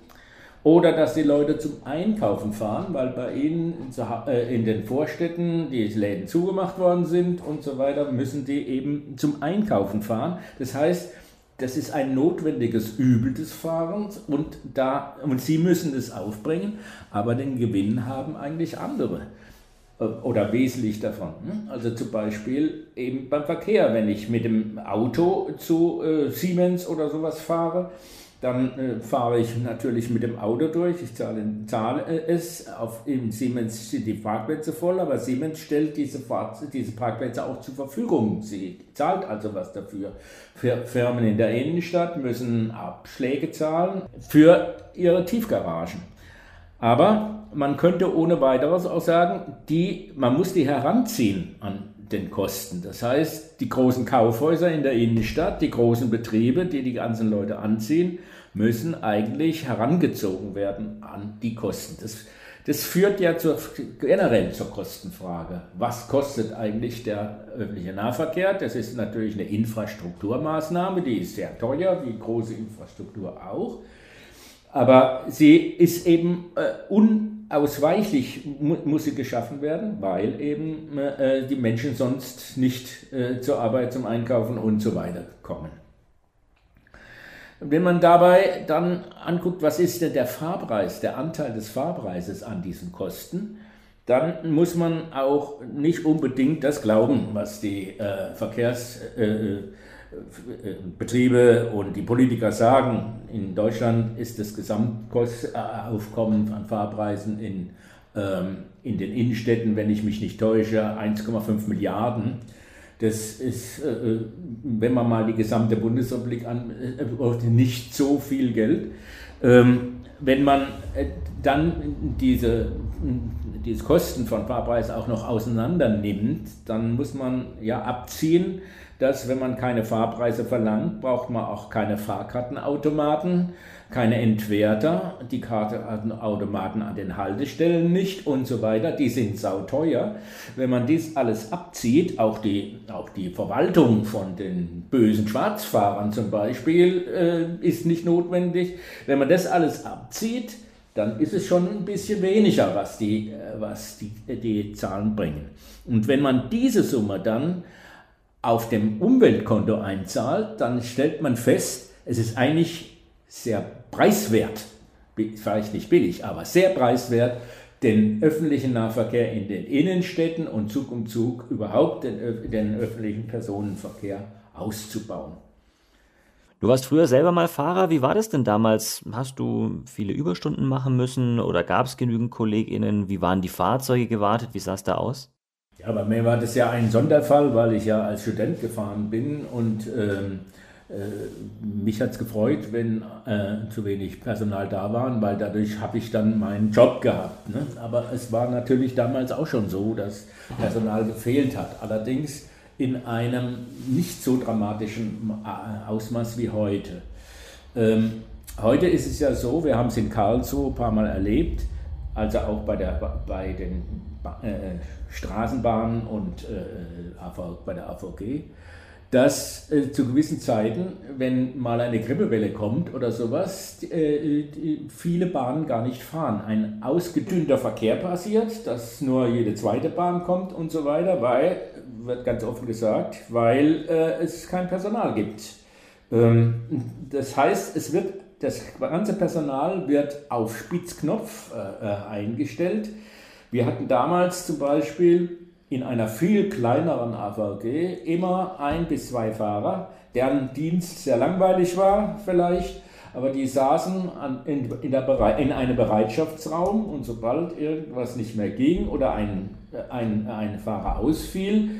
oder dass die Leute zum Einkaufen fahren, weil bei ihnen äh, in den Vorstädten die Läden zugemacht worden sind und so weiter, müssen die eben zum Einkaufen fahren. Das heißt, das ist ein notwendiges Übel des Fahrens und, da, und sie müssen es aufbringen, aber den Gewinn haben eigentlich andere äh, oder wesentlich davon. Hm? Also zum Beispiel eben beim Verkehr, wenn ich mit dem Auto zu äh, Siemens oder sowas fahre, dann äh, fahre ich natürlich mit dem Auto durch, ich zahle, zahle es, auf, in Siemens sind die Parkplätze voll, aber Siemens stellt diese, diese Parkplätze auch zur Verfügung. Sie zahlt also was dafür. Für Firmen in der Innenstadt müssen Abschläge zahlen für ihre Tiefgaragen. Aber man könnte ohne weiteres auch sagen, die, man muss die heranziehen an den Kosten. Das heißt, die großen Kaufhäuser in der Innenstadt, die großen Betriebe, die die ganzen Leute anziehen, müssen eigentlich herangezogen werden an die Kosten. Das, das führt ja zur, generell zur Kostenfrage. Was kostet eigentlich der öffentliche Nahverkehr? Das ist natürlich eine Infrastrukturmaßnahme, die ist sehr teuer, wie große Infrastruktur auch. Aber sie ist eben äh, un ausweichlich mu muss sie geschaffen werden, weil eben äh, die Menschen sonst nicht äh, zur Arbeit, zum Einkaufen und so weiter kommen. Wenn man dabei dann anguckt, was ist denn der Fahrpreis, der Anteil des Fahrpreises an diesen Kosten, dann muss man auch nicht unbedingt das glauben, was die äh, Verkehrsbetriebe äh, und die Politiker sagen. In Deutschland ist das Gesamtaufkommen an Fahrpreisen in, ähm, in den Innenstädten, wenn ich mich nicht täusche, 1,5 Milliarden. Das ist, äh, äh, wenn man mal die gesamte Bundesrepublik an, äh, nicht so viel Geld. Ähm, wenn man dann diese, diese Kosten von Fahrpreis auch noch auseinander nimmt, dann muss man ja abziehen, dass wenn man keine Fahrpreise verlangt, braucht man auch keine Fahrkartenautomaten keine Entwerter, die Kartenautomaten an den Haltestellen nicht und so weiter, die sind sauteuer. Wenn man dies alles abzieht, auch die, auch die Verwaltung von den bösen Schwarzfahrern zum Beispiel äh, ist nicht notwendig. Wenn man das alles abzieht, dann ist es schon ein bisschen weniger, was die, äh, was die, die Zahlen bringen. Und wenn man diese Summe dann auf dem Umweltkonto einzahlt, dann stellt man fest, es ist eigentlich sehr preiswert, vielleicht nicht billig, aber sehr preiswert, den öffentlichen Nahverkehr in den Innenstädten und Zug um Zug überhaupt den, den öffentlichen Personenverkehr auszubauen. Du warst früher selber mal Fahrer. Wie war das denn damals? Hast du viele Überstunden machen müssen oder gab es genügend KollegInnen? Wie waren die Fahrzeuge gewartet? Wie sah es da aus? Ja, bei mir war das ja ein Sonderfall, weil ich ja als Student gefahren bin und ähm, äh, mich hat es gefreut, wenn äh, zu wenig Personal da waren, weil dadurch habe ich dann meinen Job gehabt. Ne? Aber es war natürlich damals auch schon so, dass Personal gefehlt hat. Allerdings in einem nicht so dramatischen äh, Ausmaß wie heute. Ähm, heute ist es ja so, wir haben es in Karlsruhe ein paar Mal erlebt, also auch bei, der, bei den äh, Straßenbahnen und äh, bei der AVG dass äh, zu gewissen Zeiten, wenn mal eine Grippewelle kommt oder sowas, äh, viele Bahnen gar nicht fahren. Ein ausgedünnter Verkehr passiert, dass nur jede zweite Bahn kommt und so weiter, weil, wird ganz offen gesagt, weil äh, es kein Personal gibt. Ähm, das heißt, es wird, das ganze Personal wird auf Spitzknopf äh, äh, eingestellt. Wir hatten damals zum Beispiel in einer viel kleineren AVG immer ein bis zwei Fahrer, deren Dienst sehr langweilig war vielleicht, aber die saßen an, in, in, der in einem Bereitschaftsraum und sobald irgendwas nicht mehr ging oder ein, ein, ein Fahrer ausfiel,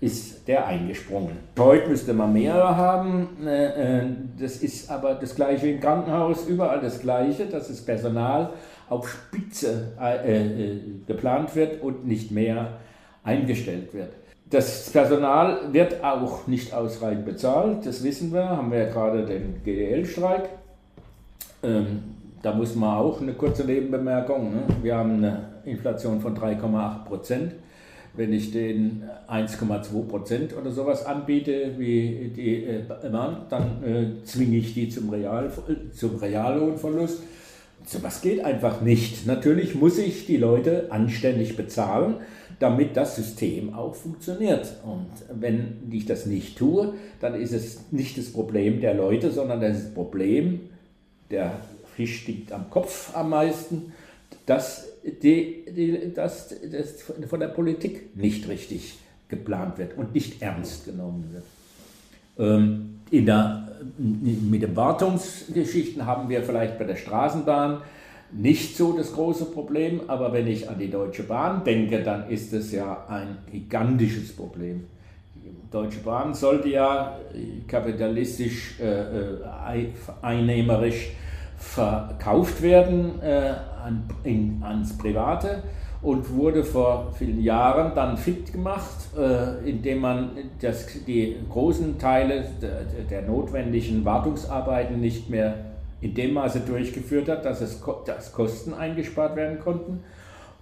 ist der eingesprungen. Heute müsste man mehrere haben. Äh, äh, das ist aber das gleiche im Krankenhaus, überall das gleiche, das Personal auf Spitze äh, geplant wird und nicht mehr eingestellt wird. Das Personal wird auch nicht ausreichend bezahlt, das wissen wir, haben wir ja gerade den GDL-Streik. Ähm, da muss man auch eine kurze Nebenbemerkung. Ne? Wir haben eine Inflation von 3,8 Prozent. Wenn ich den 1,2 Prozent oder sowas anbiete, wie die äh, Bahn, dann äh, zwinge ich die zum, Real, zum Reallohnverlust. Sowas geht einfach nicht. Natürlich muss ich die Leute anständig bezahlen, damit das System auch funktioniert. Und wenn ich das nicht tue, dann ist es nicht das Problem der Leute, sondern das, Problem, der Fisch stinkt am Kopf am meisten, dass, die, die, dass das von der Politik nicht richtig geplant wird und nicht ernst genommen wird. Ähm, in der, mit den Wartungsgeschichten haben wir vielleicht bei der Straßenbahn nicht so das große Problem, aber wenn ich an die Deutsche Bahn denke, dann ist es ja ein gigantisches Problem. Die Deutsche Bahn sollte ja kapitalistisch, äh, einnehmerisch verkauft werden äh, an, in, ans Private und wurde vor vielen Jahren dann fit gemacht, äh, indem man das, die großen Teile der, notwendigen Wartungsarbeiten nicht mehr in dem Maße durchgeführt hat, dass, es, dass Kosten eingespart werden konnten,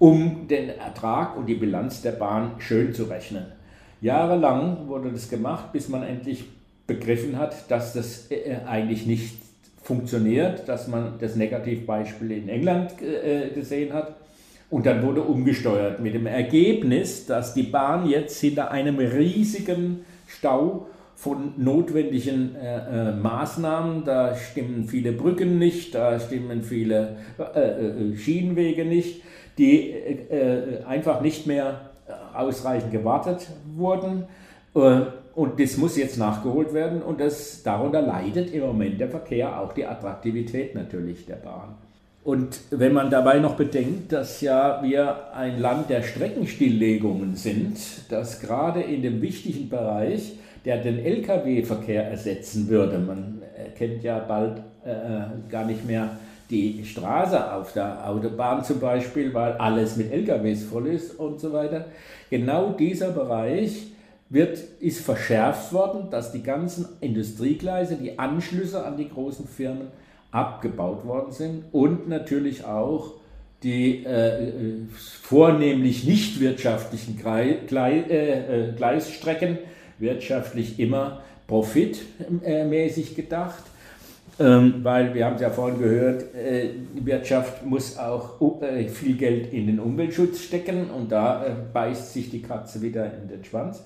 um den Ertrag und die Bilanz der Bahn schön zu rechnen. Jahrelang wurde das gemacht, bis man endlich begriffen hat, dass das äh, eigentlich nicht funktioniert, dass man das Negativbeispiel in England äh, gesehen hat und dann wurde umgesteuert mit dem Ergebnis, dass die Bahn jetzt hinter einem riesigen Stau von notwendigen äh, äh, Maßnahmen, da stimmen viele Brücken nicht, da stimmen viele äh, äh Schienenwege nicht, die äh, einfach nicht mehr ausreichend gewartet wurden. Äh, und das muss jetzt nachgeholt werden und das, darunter leidet im Moment der Verkehr, auch die Attraktivität natürlich der Bahn. Und wenn man dabei noch bedenkt, dass ja wir ein Land der Streckenstilllegungen sind, dass gerade in dem wichtigen Bereich, der den Lkw-Verkehr ersetzen würde, man kennt ja bald äh, gar nicht mehr die Straße auf der Autobahn zum Beispiel, weil alles mit LKWs voll ist und so weiter. Genau dieser Bereich wird, ist verschärft worden, dass die ganzen Industriegleise, die Anschlüsse an die großen Firmen abgebaut worden sind und natürlich auch die äh, äh vornehmlich nicht wirtschaftlichen äh, äh, Gleisstrecken wirtschaftlich immer profitmäßig gedacht. Ähm, weil wir haben es ja vorhin gehört, die Wirtschaft muss auch viel Geld in den Umweltschutz stecken und da beißt sich die Katze wieder in den Schwanz.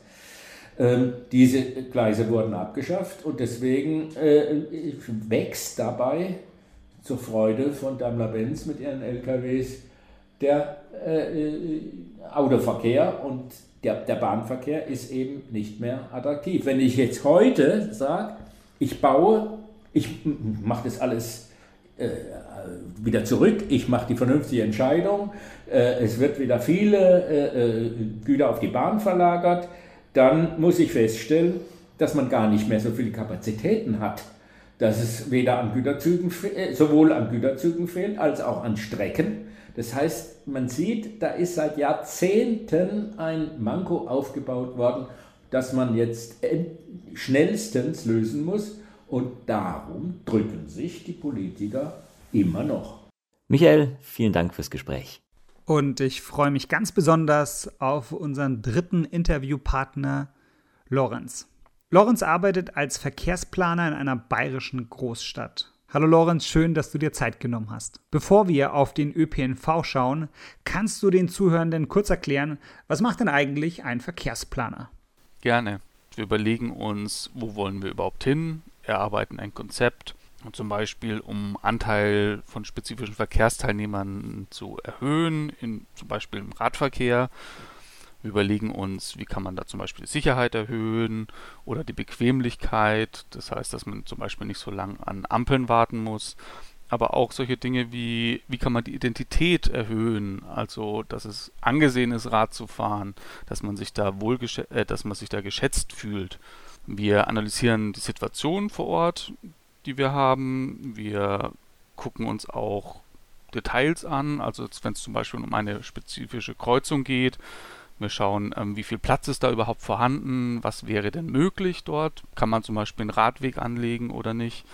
Ähm, diese Gleise wurden abgeschafft und deswegen äh, wächst dabei zur Freude von Daimler-Benz mit ihren LKWs der äh, Autoverkehr und der, Bahnverkehr ist eben nicht mehr attraktiv. Wenn ich jetzt heute sage, ich baue, ich mache das alles äh, wieder zurück, ich mache die vernünftige Entscheidung, es wird wieder viele Güter auf die Bahn verlagert, dann muss ich feststellen, dass man gar nicht mehr so viele Kapazitäten hat. Dass es weder an Güterzügen, äh, sowohl an Güterzügen fehlt, als auch an Strecken. Das heißt, man sieht, da ist seit Jahrzehnten ein Manko aufgebaut worden, das man jetzt schnellstens lösen muss. Und darum drücken sich die Politiker immer noch. Michael, vielen Dank fürs Gespräch. Und ich freue mich ganz besonders auf unseren dritten Interviewpartner, Lorenz. Lorenz arbeitet als Verkehrsplaner in einer bayerischen Großstadt. Hallo Lorenz, schön, dass du dir Zeit genommen hast. Bevor wir auf den ÖPNV schauen, kannst du den Zuhörenden kurz erklären, was macht denn eigentlich ein Verkehrsplaner? Gerne. Wir überlegen uns, wo wollen wir überhaupt hin, erarbeiten ein Konzept, zum Beispiel um Anteil von spezifischen Verkehrsteilnehmern zu erhöhen, in, zum Beispiel im Radverkehr. Wir überlegen uns, wie kann man da zum Beispiel die Sicherheit erhöhen oder die Bequemlichkeit, das heißt, dass man zum Beispiel nicht so lange an Ampeln warten muss, aber auch solche Dinge wie, wie kann man die Identität erhöhen, also dass es angesehen ist, Rad zu fahren, dass man sich da wohl äh, dass man sich da geschätzt fühlt. Wir analysieren die Situation vor Ort, die wir haben. Wir gucken uns auch Details an, also wenn es zum Beispiel um eine spezifische Kreuzung geht. Wir schauen, ähm, wie viel Platz ist da überhaupt vorhanden, was wäre denn möglich dort, kann man zum Beispiel einen Radweg anlegen oder nicht.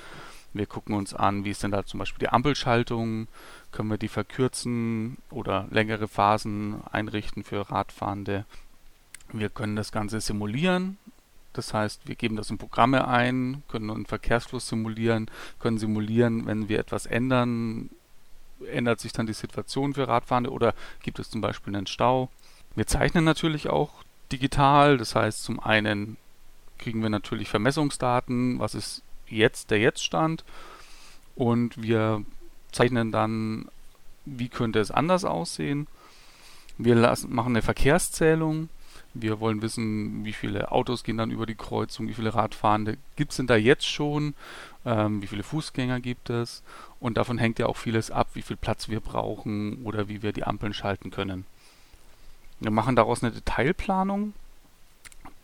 Wir gucken uns an, wie ist denn da zum Beispiel die Ampelschaltung, können wir die verkürzen oder längere Phasen einrichten für Radfahrende. Wir können das Ganze simulieren, das heißt, wir geben das in Programme ein, können einen Verkehrsfluss simulieren, können simulieren, wenn wir etwas ändern, ändert sich dann die Situation für Radfahrende oder gibt es zum Beispiel einen Stau. Wir zeichnen natürlich auch digital, das heißt zum einen kriegen wir natürlich Vermessungsdaten, was ist jetzt der Jetztstand und wir zeichnen dann, wie könnte es anders aussehen. Wir lassen, machen eine Verkehrszählung. Wir wollen wissen, wie viele Autos gehen dann über die Kreuzung, wie viele Radfahrende gibt es denn da jetzt schon, ähm, wie viele Fußgänger gibt es. Und davon hängt ja auch vieles ab, wie viel Platz wir brauchen oder wie wir die Ampeln schalten können. Wir machen daraus eine Detailplanung.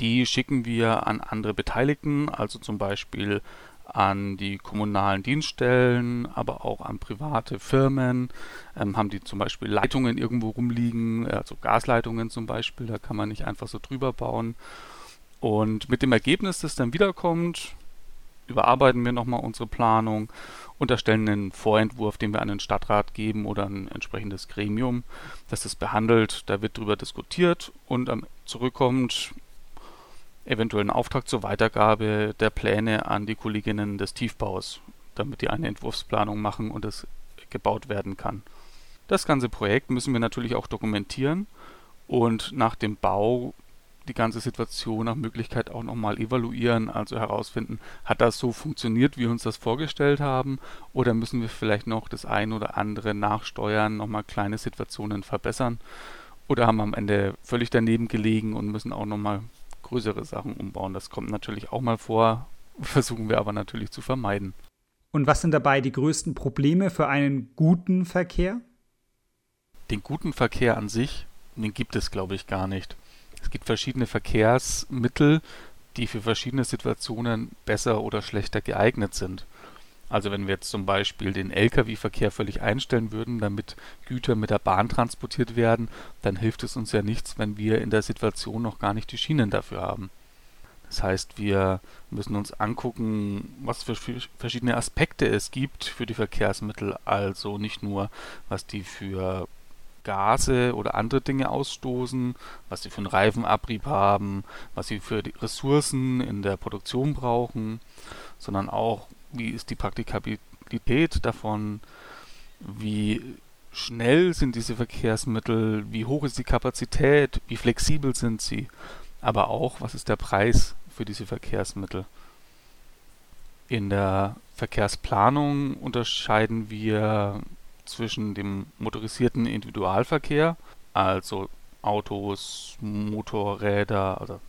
Die schicken wir an andere Beteiligten, also zum Beispiel an die kommunalen Dienststellen, aber auch an private Firmen. Ähm, haben die zum Beispiel Leitungen irgendwo rumliegen, also Gasleitungen zum Beispiel, da kann man nicht einfach so drüber bauen. Und mit dem Ergebnis, das dann wiederkommt, überarbeiten wir nochmal unsere Planung und erstellen einen Vorentwurf, den wir an den Stadtrat geben oder ein entsprechendes Gremium, das das behandelt. Da wird darüber diskutiert und ähm, zurückkommt eventuell einen Auftrag zur Weitergabe der Pläne an die Kolleginnen des Tiefbaus, damit die eine Entwurfsplanung machen und es gebaut werden kann. Das ganze Projekt müssen wir natürlich auch dokumentieren und nach dem Bau die ganze Situation nach Möglichkeit auch nochmal evaluieren, also herausfinden, hat das so funktioniert, wie wir uns das vorgestellt haben, oder müssen wir vielleicht noch das ein oder andere nachsteuern, nochmal kleine Situationen verbessern, oder haben am Ende völlig daneben gelegen und müssen auch nochmal größere Sachen umbauen. Das kommt natürlich auch mal vor, versuchen wir aber natürlich zu vermeiden. Und was sind dabei die größten Probleme für einen guten Verkehr? Den guten Verkehr an sich, den gibt es, glaube ich, gar nicht. Es gibt verschiedene Verkehrsmittel, die für verschiedene Situationen besser oder schlechter geeignet sind. Also wenn wir jetzt zum Beispiel den Lkw-Verkehr völlig einstellen würden, damit Güter mit der Bahn transportiert werden, dann hilft es uns ja nichts, wenn wir in der Situation noch gar nicht die Schienen dafür haben. Das heißt, wir müssen uns angucken, was für verschiedene Aspekte es gibt für die Verkehrsmittel, also nicht nur, was die für Gase oder andere Dinge ausstoßen, was sie für einen Reifenabrieb haben, was sie für die Ressourcen in der Produktion brauchen, sondern auch, wie ist die Praktikabilität davon, wie schnell sind diese Verkehrsmittel, wie hoch ist die Kapazität, wie flexibel sind sie, aber auch, was ist der Preis für diese Verkehrsmittel. In der Verkehrsplanung unterscheiden wir zwischen dem motorisierten Individualverkehr, also Autos, Motorräder, also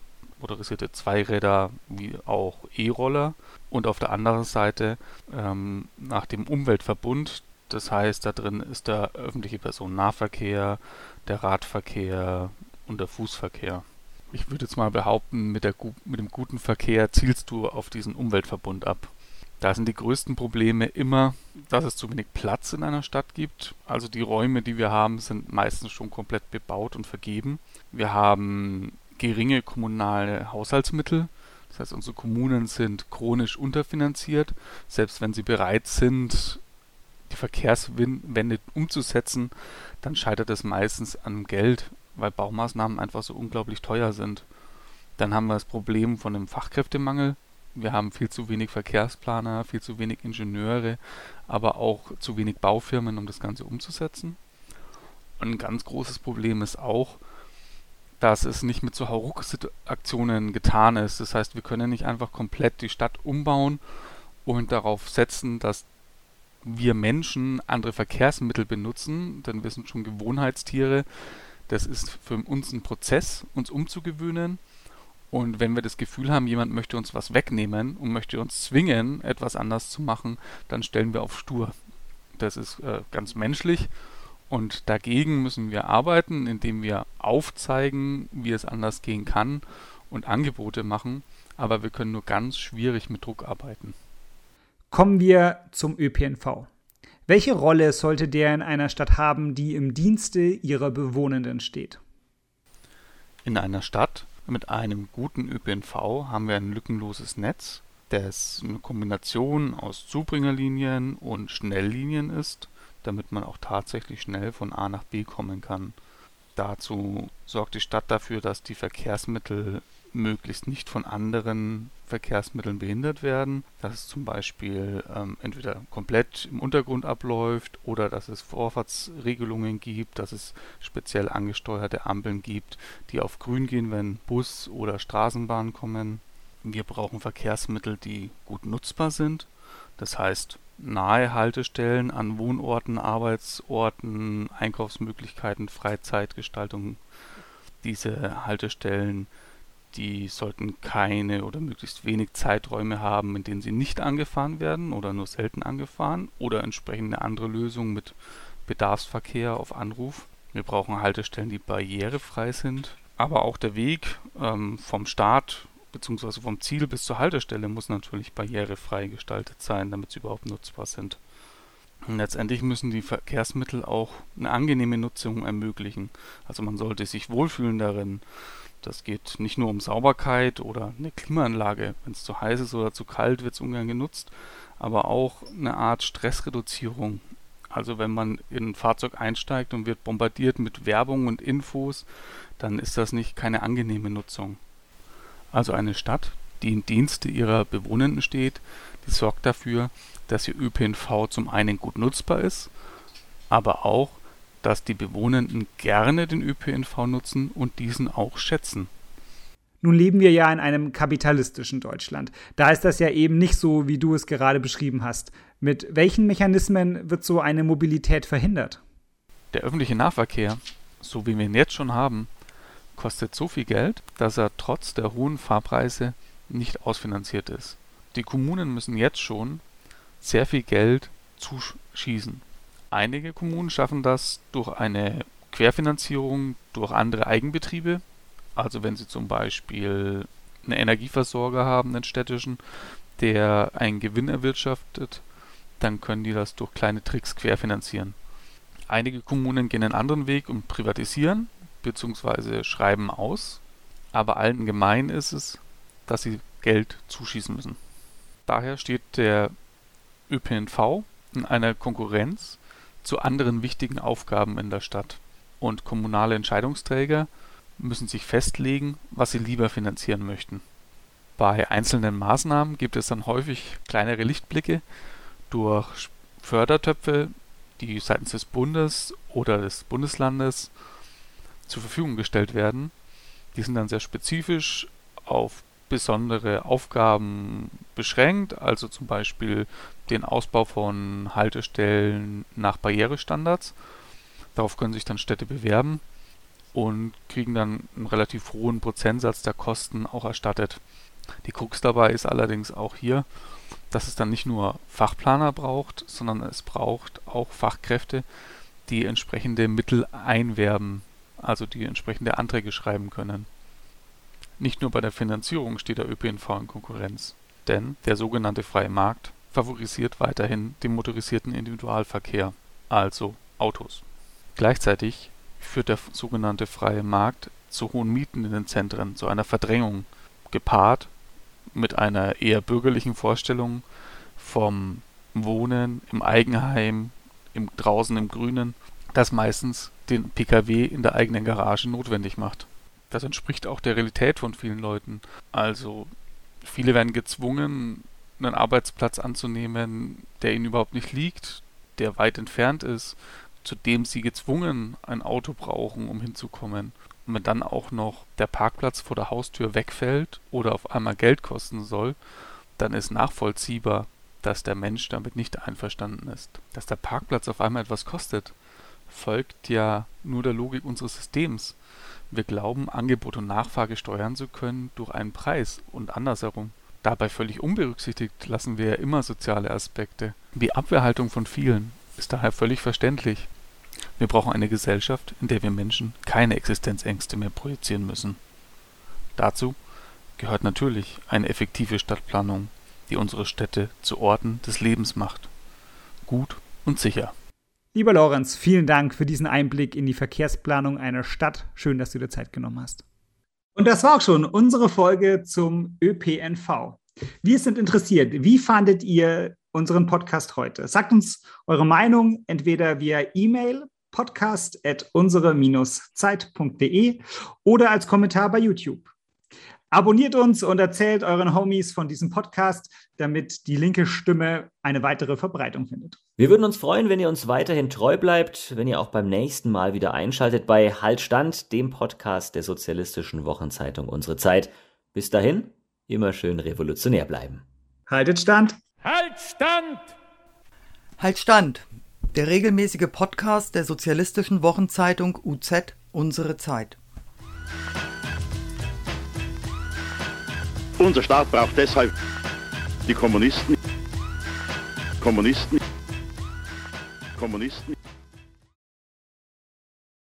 motorisierte Zweiräder wie auch E-Roller und auf der anderen Seite ähm, nach dem Umweltverbund. Das heißt, da drin ist der öffentliche Personennahverkehr, der Radverkehr und der Fußverkehr. Ich würde jetzt mal behaupten, mit, der, mit dem guten Verkehr zielst du auf diesen Umweltverbund ab. Da sind die größten Probleme immer, dass es zu wenig Platz in einer Stadt gibt. Also die Räume, die wir haben, sind meistens schon komplett bebaut und vergeben. Wir haben geringe kommunale Haushaltsmittel. Das heißt, unsere Kommunen sind chronisch unterfinanziert. Selbst wenn sie bereit sind, die Verkehrswende umzusetzen, dann scheitert es meistens an Geld, weil Baumaßnahmen einfach so unglaublich teuer sind. Dann haben wir das Problem von dem Fachkräftemangel. Wir haben viel zu wenig Verkehrsplaner, viel zu wenig Ingenieure, aber auch zu wenig Baufirmen, um das Ganze umzusetzen. Und ein ganz großes Problem ist auch, dass es nicht mit so Hauruck-Aktionen getan ist. Das heißt, wir können nicht einfach komplett die Stadt umbauen und darauf setzen, dass wir Menschen andere Verkehrsmittel benutzen, denn wir sind schon Gewohnheitstiere. Das ist für uns ein Prozess, uns umzugewöhnen. Und wenn wir das Gefühl haben, jemand möchte uns was wegnehmen und möchte uns zwingen, etwas anders zu machen, dann stellen wir auf stur. Das ist äh, ganz menschlich und dagegen müssen wir arbeiten, indem wir aufzeigen, wie es anders gehen kann und Angebote machen, aber wir können nur ganz schwierig mit Druck arbeiten. Kommen wir zum ÖPNV. Welche Rolle sollte der in einer Stadt haben, die im Dienste ihrer Bewohnenden steht? In einer Stadt mit einem guten ÖPNV haben wir ein lückenloses Netz, das eine Kombination aus Zubringerlinien und Schnelllinien ist damit man auch tatsächlich schnell von A nach B kommen kann. Dazu sorgt die Stadt dafür, dass die Verkehrsmittel möglichst nicht von anderen Verkehrsmitteln behindert werden, dass es zum Beispiel ähm, entweder komplett im Untergrund abläuft oder dass es Vorfahrtsregelungen gibt, dass es speziell angesteuerte Ampeln gibt, die auf grün gehen, wenn Bus oder Straßenbahn kommen. Wir brauchen Verkehrsmittel, die gut nutzbar sind, das heißt nahe Haltestellen an Wohnorten, Arbeitsorten, Einkaufsmöglichkeiten, Freizeitgestaltung. Diese Haltestellen die sollten keine oder möglichst wenig Zeiträume haben, in denen sie nicht angefahren werden oder nur selten angefahren oder entsprechende andere Lösungen mit Bedarfsverkehr auf Anruf. Wir brauchen Haltestellen, die barrierefrei sind. Aber auch der Weg ähm, vom Start bzw. vom Ziel bis zur Haltestelle muss natürlich barrierefrei gestaltet sein, damit sie überhaupt nutzbar sind. Und letztendlich müssen die Verkehrsmittel auch eine angenehme Nutzung ermöglichen. Also man sollte sich wohlfühlen darin. Das geht nicht nur um Sauberkeit oder eine Klimaanlage. Wenn es zu heiß ist oder zu kalt, wird es ungern genutzt. Aber auch eine Art Stressreduzierung. Also wenn man in ein Fahrzeug einsteigt und wird bombardiert mit Werbung und Infos, dann ist das nicht keine angenehme Nutzung. Also eine Stadt, die im Dienste ihrer Bewohnenden steht, die sorgt dafür, dass ihr ÖPNV zum einen gut nutzbar ist, aber auch dass die Bewohnenden gerne den ÖPNV nutzen und diesen auch schätzen. Nun leben wir ja in einem kapitalistischen Deutschland. Da ist das ja eben nicht so, wie du es gerade beschrieben hast. Mit welchen Mechanismen wird so eine Mobilität verhindert? Der öffentliche Nahverkehr, so wie wir ihn jetzt schon haben, kostet so viel Geld, dass er trotz der hohen Fahrpreise nicht ausfinanziert ist. Die Kommunen müssen jetzt schon sehr viel Geld zuschießen. Einige Kommunen schaffen das durch eine Querfinanzierung durch andere Eigenbetriebe. Also wenn sie zum Beispiel einen Energieversorger haben, einen städtischen, der einen Gewinn erwirtschaftet, dann können die das durch kleine Tricks querfinanzieren. Einige Kommunen gehen einen anderen Weg und privatisieren bzw. schreiben aus, aber allen gemein ist es, dass sie Geld zuschießen müssen. Daher steht der ÖPNV in einer Konkurrenz zu anderen wichtigen Aufgaben in der Stadt. Und kommunale Entscheidungsträger müssen sich festlegen, was sie lieber finanzieren möchten. Bei einzelnen Maßnahmen gibt es dann häufig kleinere Lichtblicke durch Fördertöpfe, die seitens des Bundes oder des Bundeslandes zur Verfügung gestellt werden. Die sind dann sehr spezifisch auf besondere Aufgaben beschränkt, also zum Beispiel den Ausbau von Haltestellen nach Barrierestandards. Darauf können sich dann Städte bewerben und kriegen dann einen relativ hohen Prozentsatz der Kosten auch erstattet. Die Krux dabei ist allerdings auch hier, dass es dann nicht nur Fachplaner braucht, sondern es braucht auch Fachkräfte, die entsprechende Mittel einwerben, also die entsprechende Anträge schreiben können. Nicht nur bei der Finanzierung steht der ÖPNV in Konkurrenz, denn der sogenannte freie Markt favorisiert weiterhin den motorisierten Individualverkehr, also Autos. Gleichzeitig führt der sogenannte freie Markt zu hohen Mieten in den Zentren, zu einer Verdrängung, gepaart mit einer eher bürgerlichen Vorstellung vom Wohnen im Eigenheim, im draußen im Grünen, das meistens den Pkw in der eigenen Garage notwendig macht das entspricht auch der Realität von vielen Leuten. Also viele werden gezwungen, einen Arbeitsplatz anzunehmen, der ihnen überhaupt nicht liegt, der weit entfernt ist, zu dem sie gezwungen ein Auto brauchen, um hinzukommen. Und wenn dann auch noch der Parkplatz vor der Haustür wegfällt oder auf einmal Geld kosten soll, dann ist nachvollziehbar, dass der Mensch damit nicht einverstanden ist. Dass der Parkplatz auf einmal etwas kostet, folgt ja nur der Logik unseres Systems. Wir glauben, Angebot und Nachfrage steuern zu können durch einen Preis und andersherum. Dabei völlig unberücksichtigt lassen wir ja immer soziale Aspekte. Die Abwehrhaltung von vielen ist daher völlig verständlich. Wir brauchen eine Gesellschaft, in der wir Menschen keine Existenzängste mehr projizieren müssen. Dazu gehört natürlich eine effektive Stadtplanung, die unsere Städte zu Orten des Lebens macht. Gut und sicher. Lieber Lorenz, vielen Dank für diesen Einblick in die Verkehrsplanung einer Stadt. Schön, dass du dir Zeit genommen hast. Und das war auch schon unsere Folge zum ÖPNV. Wir sind interessiert. Wie fandet ihr unseren Podcast heute? Sagt uns eure Meinung entweder via E-Mail podcast at unsere-zeit.de oder als Kommentar bei YouTube. Abonniert uns und erzählt euren Homies von diesem Podcast, damit die linke Stimme eine weitere Verbreitung findet. Wir würden uns freuen, wenn ihr uns weiterhin treu bleibt, wenn ihr auch beim nächsten Mal wieder einschaltet bei Halt Stand, dem Podcast der sozialistischen Wochenzeitung Unsere Zeit. Bis dahin, immer schön revolutionär bleiben. Haltet Stand! Halt Stand! Halt Stand! Der regelmäßige Podcast der sozialistischen Wochenzeitung UZ Unsere Zeit. Unser Staat braucht deshalb die Kommunisten. Kommunisten. Kommunisten.